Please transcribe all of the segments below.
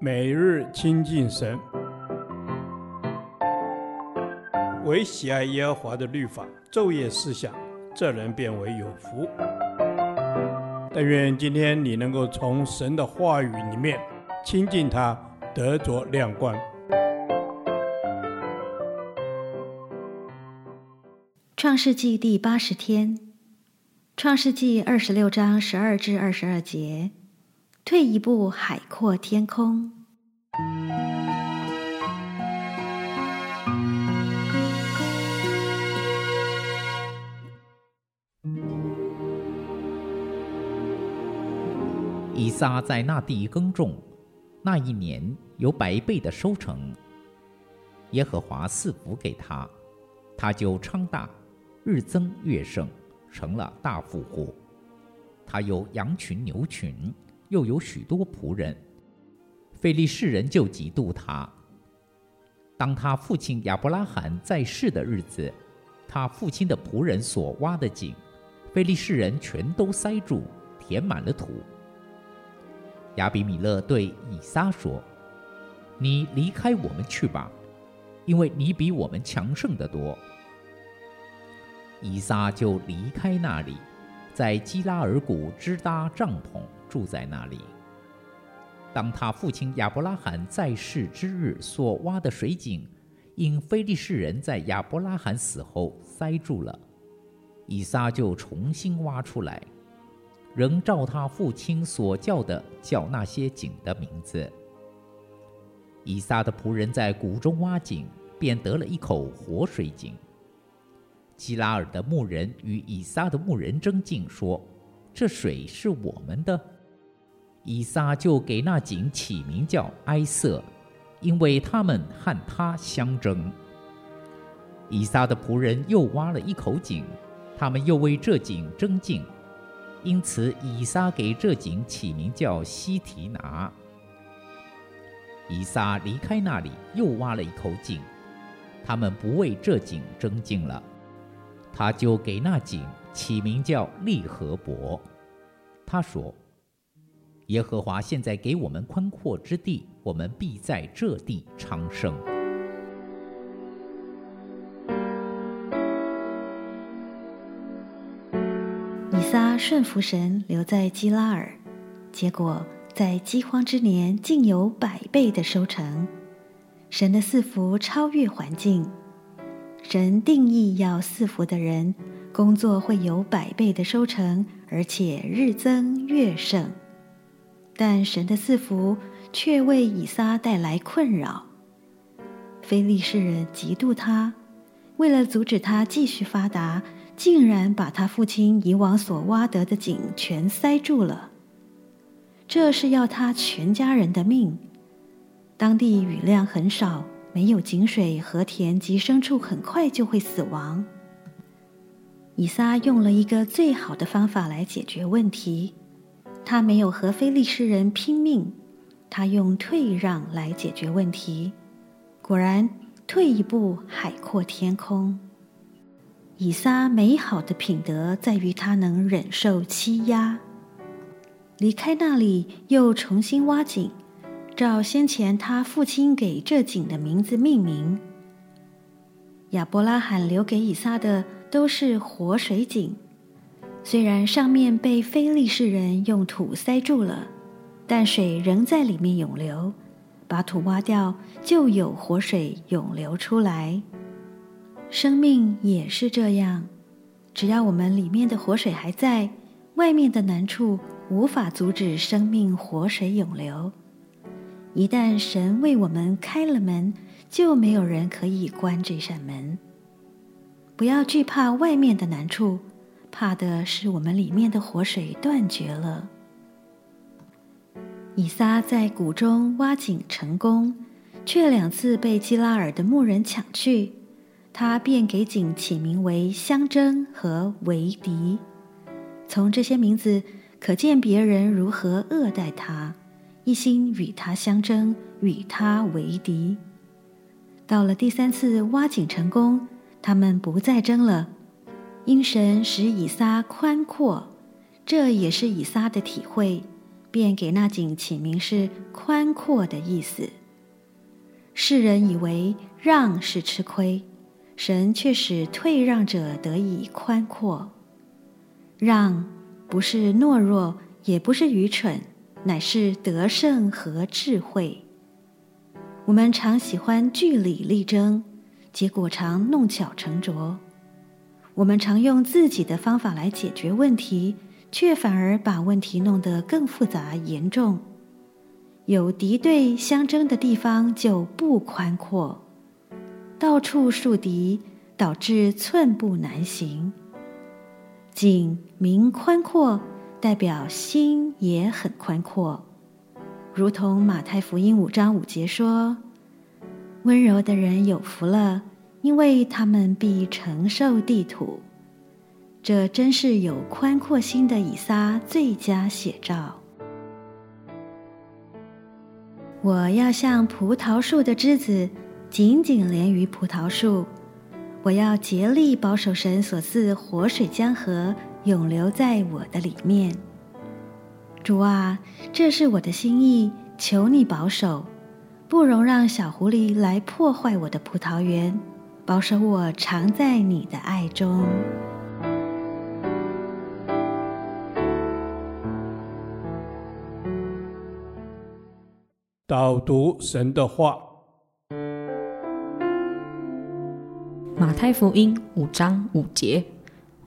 每日亲近神，唯喜爱耶和华的律法，昼夜思想，这人便为有福。但愿今天你能够从神的话语里面亲近他，得着亮光。创世纪第八十天，创世纪二十六章十二至二十二节。退一步，海阔天空。以撒在那地耕种，那一年有百倍的收成。耶和华赐福给他，他就昌大，日增月盛，成了大富户。他有羊群牛群。又有许多仆人，非利士人就嫉妒他。当他父亲亚伯拉罕在世的日子，他父亲的仆人所挖的井，非利士人全都塞住，填满了土。亚比米勒对以撒说：“你离开我们去吧，因为你比我们强盛得多。”以撒就离开那里，在基拉耳谷支搭帐篷。住在那里。当他父亲亚伯拉罕在世之日所挖的水井，因非利士人在亚伯拉罕死后塞住了，以撒就重新挖出来，仍照他父亲所叫的叫那些井的名字。以撒的仆人在谷中挖井，便得了一口活水井。基拉尔的牧人与以撒的牧人争竞说：“这水是我们的。”以撒就给那井起名叫埃瑟，因为他们和他相争。以撒的仆人又挖了一口井，他们又为这井争竞，因此以撒给这井起名叫西提拿。以撒离开那里，又挖了一口井，他们不为这井争竞了，他就给那井起名叫利和伯。他说。耶和华现在给我们宽阔之地，我们必在这地昌盛。以撒顺服神，留在基拉尔，结果在饥荒之年，竟有百倍的收成。神的赐福超越环境，神定义要赐福的人，工作会有百倍的收成，而且日增月盛。但神的赐福却为以撒带来困扰。非利士人嫉妒他，为了阻止他继续发达，竟然把他父亲以往所挖得的井全塞住了。这是要他全家人的命。当地雨量很少，没有井水，禾田及牲畜很快就会死亡。以撒用了一个最好的方法来解决问题。他没有和非利士人拼命，他用退让来解决问题。果然，退一步，海阔天空。以撒美好的品德在于他能忍受欺压。离开那里，又重新挖井，照先前他父亲给这井的名字命名。亚伯拉罕留给以撒的都是活水井。虽然上面被非利士人用土塞住了，但水仍在里面涌流。把土挖掉，就有活水涌流出来。生命也是这样，只要我们里面的活水还在，外面的难处无法阻止生命活水涌流。一旦神为我们开了门，就没有人可以关这扇门。不要惧怕外面的难处。怕的是我们里面的活水断绝了。以撒在谷中挖井成功，却两次被基拉尔的牧人抢去，他便给井起名为相争和为敌。从这些名字可见别人如何恶待他，一心与他相争，与他为敌。到了第三次挖井成功，他们不再争了。因神使以撒宽阔，这也是以撒的体会。便给那井起名是“宽阔”的意思。世人以为让是吃亏，神却使退让者得以宽阔。让不是懦弱，也不是愚蠢，乃是得胜和智慧。我们常喜欢据理力争，结果常弄巧成拙。我们常用自己的方法来解决问题，却反而把问题弄得更复杂严重。有敌对相争的地方就不宽阔，到处树敌，导致寸步难行。景明宽阔，代表心也很宽阔，如同马太福音五章五节说：“温柔的人有福了，因为他们必承受地土。”这真是有宽阔心的以撒最佳写照。我要像葡萄树的枝子，紧紧连于葡萄树。我要竭力保守神所赐活水江河，永留在我的里面。主啊，这是我的心意，求你保守，不容让小狐狸来破坏我的葡萄园，保守我常在你的爱中。导读神的话，马太福音五章五节：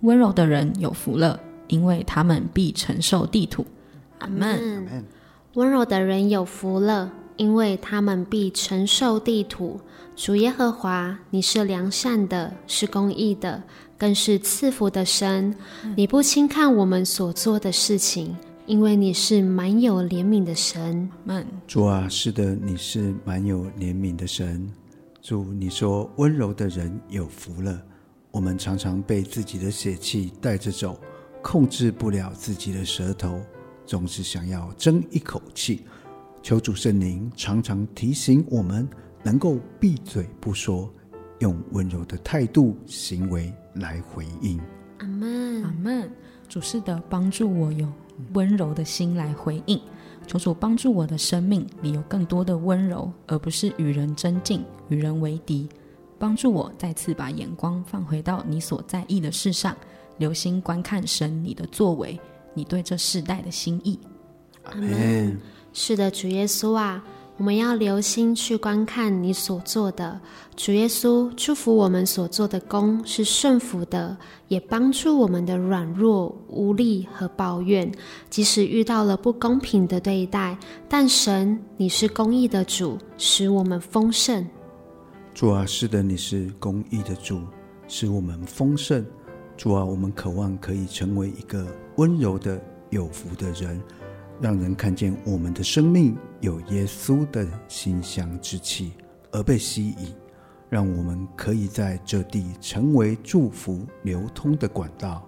温柔的人有福了，因为他们必承受地土。阿门。温柔的人有福了，因为他们必承受地土。主耶和华，你是良善的，是公义的，更是赐福的神。你不轻看我们所做的事情。因为你是满有怜悯的神，主啊，是的，你是满有怜悯的神。主，你说温柔的人有福了。我们常常被自己的血气带着走，控制不了自己的舌头，总是想要争一口气。求主圣灵常常提醒我们，能够闭嘴不说，用温柔的态度、行为来回应。阿门，阿门。主是的，帮助我有温柔的心来回应，求主帮助我的生命里有更多的温柔，而不是与人争竞、与人为敌。帮助我再次把眼光放回到你所在意的事上，留心观看神你的作为，你对这世代的心意。阿门。是的，主耶稣啊。我们要留心去观看你所做的，主耶稣祝福我们所做的工是顺服的，也帮助我们的软弱、无力和抱怨。即使遇到了不公平的对待，但神，你是公义的主，使我们丰盛。主啊，是的，你是公义的主，使我们丰盛。主啊，我们渴望可以成为一个温柔的、有福的人。让人看见我们的生命有耶稣的馨香之气，而被吸引，让我们可以在这地成为祝福流通的管道。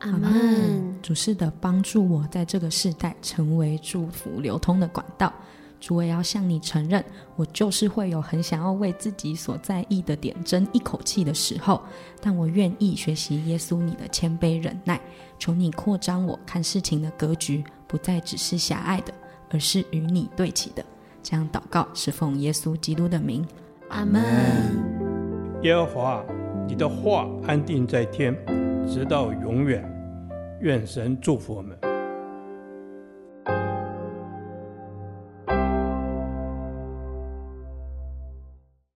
阿门。主是的，帮助我在这个世代成为祝福流通的管道。主，我也要向你承认，我就是会有很想要为自己所在意的点争一口气的时候，但我愿意学习耶稣你的谦卑忍耐。求你扩张我看事情的格局，不再只是狭隘的，而是与你对齐的。这样祷告是奉耶稣基督的名，阿门。耶和华，你的话安定在天，直到永远。愿神祝福我们。